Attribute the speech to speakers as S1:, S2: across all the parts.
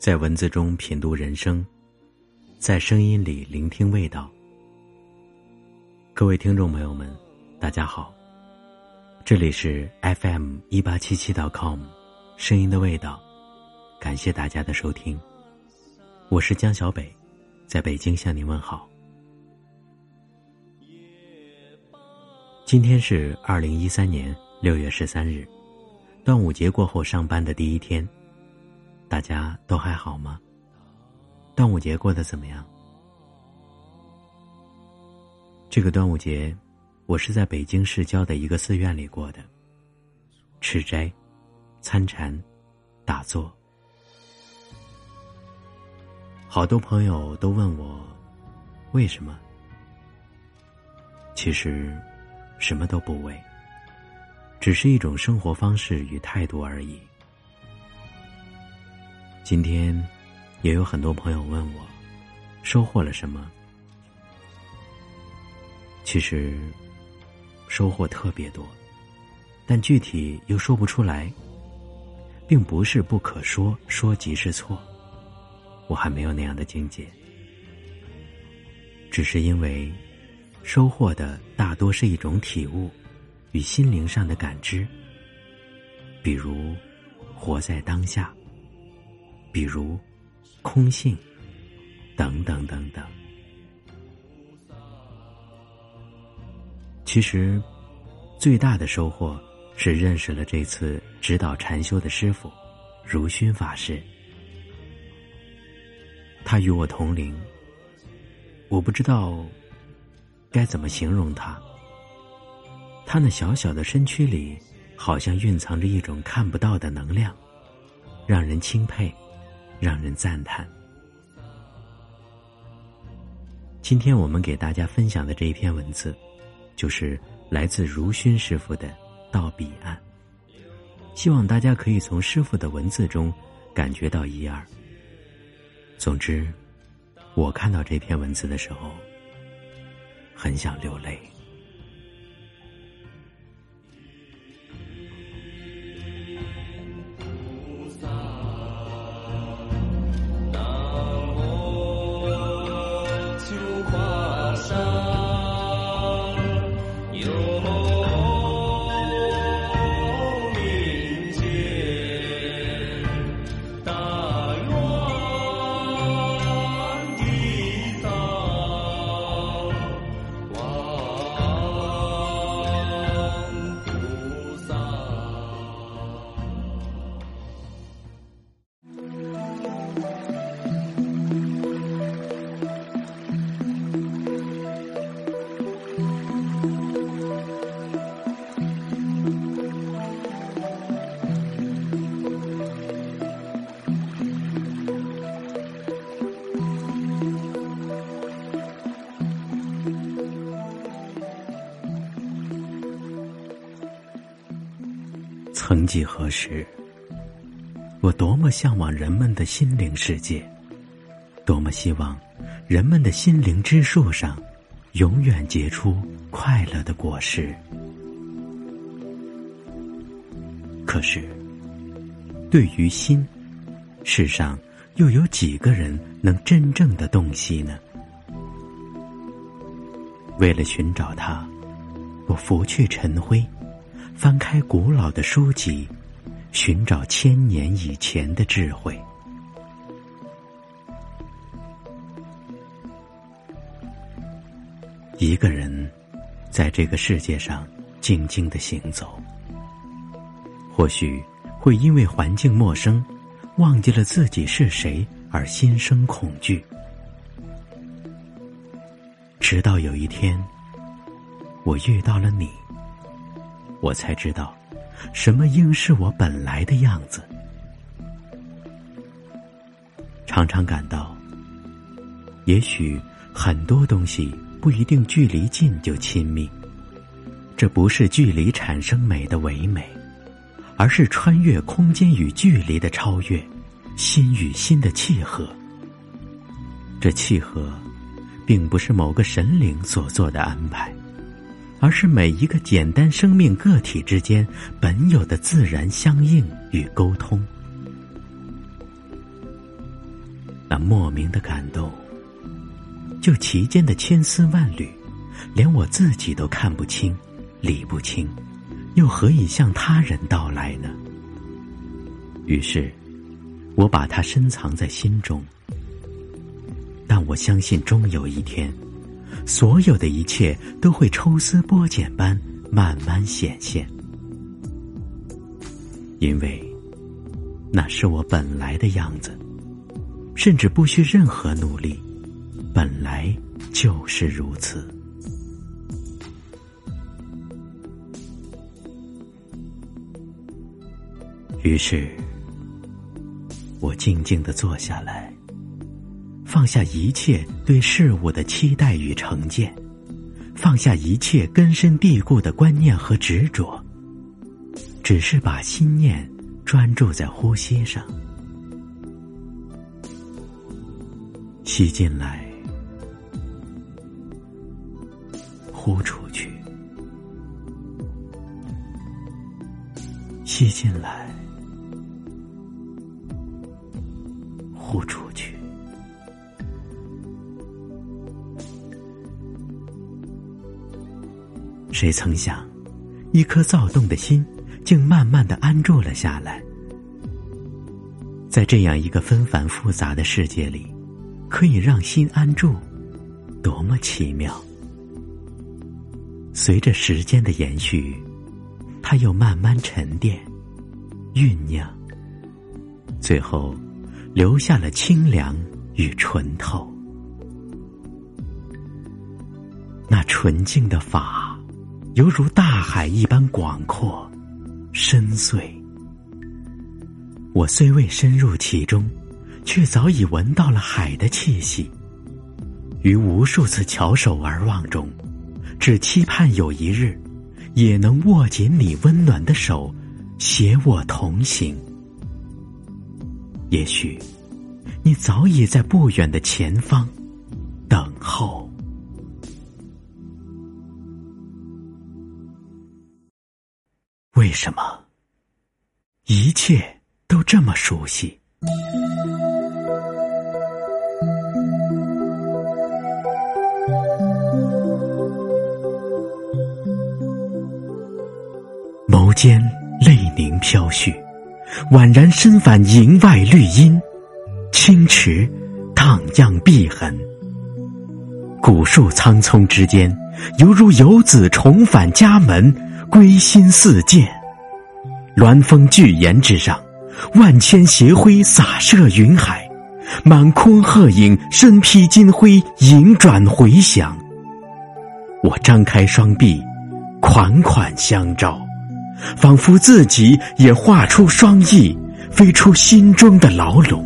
S1: 在文字中品读人生，在声音里聆听味道。各位听众朋友们，大家好，这里是 FM 一八七七 .com，声音的味道，感谢大家的收听，我是江小北，在北京向您问好。今天是二零一三年六月十三日，端午节过后上班的第一天。大家都还好吗？端午节过得怎么样？这个端午节，我是在北京市郊的一个寺院里过的，吃斋、参禅、打坐。好多朋友都问我，为什么？其实，什么都不为，只是一种生活方式与态度而已。今天，也有很多朋友问我，收获了什么？其实，收获特别多，但具体又说不出来，并不是不可说，说即是错。我还没有那样的境界，只是因为，收获的大多是一种体悟，与心灵上的感知，比如，活在当下。比如，空性，等等等等。其实，最大的收获是认识了这次指导禅修的师傅如熏法师。他与我同龄，我不知道该怎么形容他。他那小小的身躯里，好像蕴藏着一种看不到的能量，让人钦佩。让人赞叹。今天我们给大家分享的这一篇文字，就是来自如熏师傅的《到彼岸》。希望大家可以从师傅的文字中感觉到一二。总之，我看到这篇文字的时候，很想流泪。几何时，我多么向往人们的心灵世界，多么希望人们的心灵之树上永远结出快乐的果实。可是，对于心，世上又有几个人能真正的洞悉呢？为了寻找它，我拂去尘灰。翻开古老的书籍，寻找千年以前的智慧。一个人在这个世界上静静的行走，或许会因为环境陌生，忘记了自己是谁而心生恐惧。直到有一天，我遇到了你。我才知道，什么应是我本来的样子。常常感到，也许很多东西不一定距离近就亲密，这不是距离产生美的唯美，而是穿越空间与距离的超越，心与心的契合。这契合，并不是某个神灵所做的安排。而是每一个简单生命个体之间本有的自然相应与沟通。那莫名的感动，就其间的千丝万缕，连我自己都看不清、理不清，又何以向他人道来呢？于是，我把它深藏在心中。但我相信，终有一天，所有的一切都会抽丝剥茧般慢慢显现，因为那是我本来的样子。甚至不需任何努力，本来就是如此。于是，我静静的坐下来，放下一切对事物的期待与成见，放下一切根深蒂固的观念和执着，只是把心念专注在呼吸上。吸进来，呼出去；吸进来，呼出谁曾想，一颗躁动的心，竟慢慢的安住了下来。在这样一个纷繁复杂的世界里。可以让心安住，多么奇妙！随着时间的延续，它又慢慢沉淀、酝酿，最后留下了清凉与纯透。那纯净的法，犹如大海一般广阔、深邃。我虽未深入其中。却早已闻到了海的气息。于无数次翘首而望中，只期盼有一日，也能握紧你温暖的手，携我同行。也许，你早已在不远的前方等候。为什么？一切都这么熟悉。眸间泪凝飘絮，宛然身返营外绿荫，清池荡漾碧痕。古树苍葱之间，犹如游子重返家门，归心似箭。鸾峰巨岩之上，万千斜晖洒射云海，满空鹤影身披金辉，迎转回响。我张开双臂，款款相招。仿佛自己也画出双翼，飞出心中的牢笼。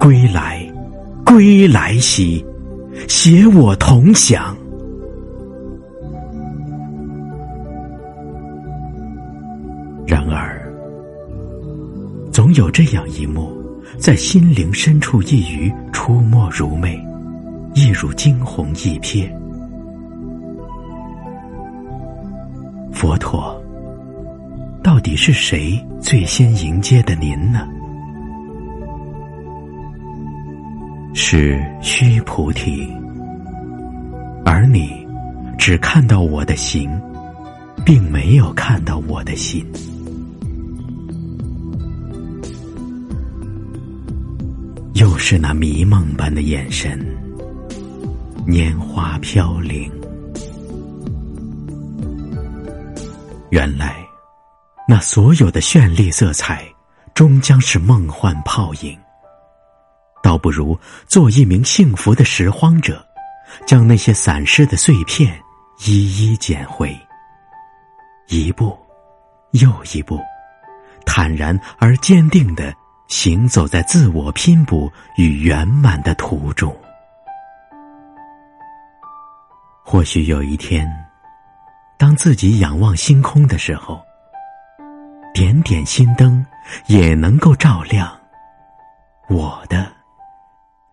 S1: 归来，归来兮，携我同享。有这样一幕，在心灵深处一隅出没如魅，一如惊鸿一瞥。佛陀。到底是谁最先迎接的您呢？是须菩提，而你只看到我的形，并没有看到我的心。是那迷梦般的眼神，拈花飘零。原来。那所有的绚丽色彩，终将是梦幻泡影。倒不如做一名幸福的拾荒者，将那些散失的碎片一一捡回。一步，又一步，坦然而坚定的行走在自我拼搏与圆满的途中。或许有一天，当自己仰望星空的时候。点点心灯也能够照亮我的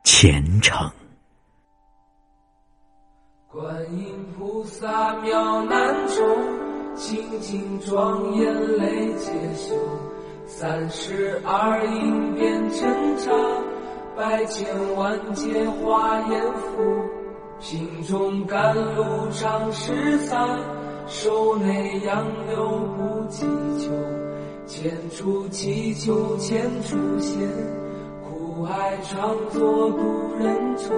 S1: 前程。
S2: 观音菩萨妙难中，清净庄严泪皆休。三十二应变成长，百千万劫化阎浮，心中甘露长十三，手内杨柳不祈求，千处祈求千处现，苦海常作渡人愁。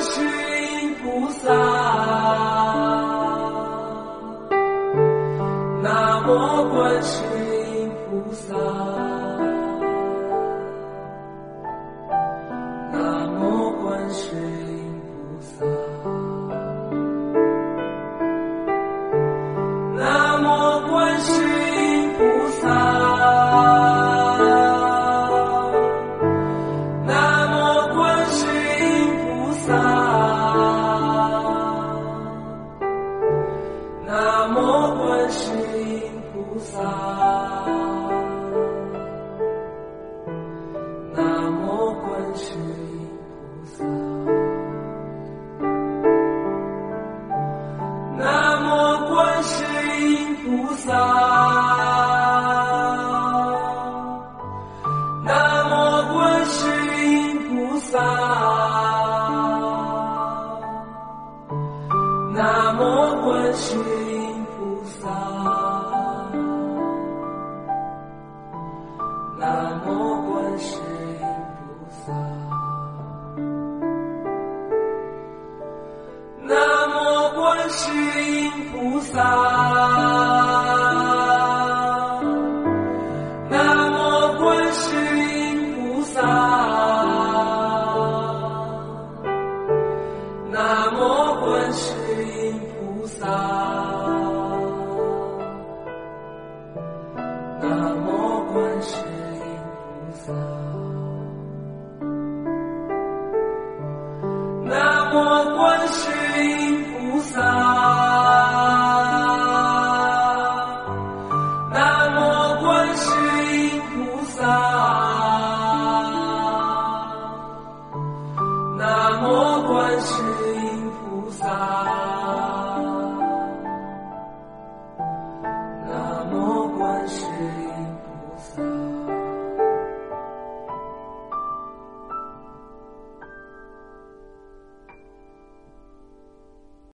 S2: she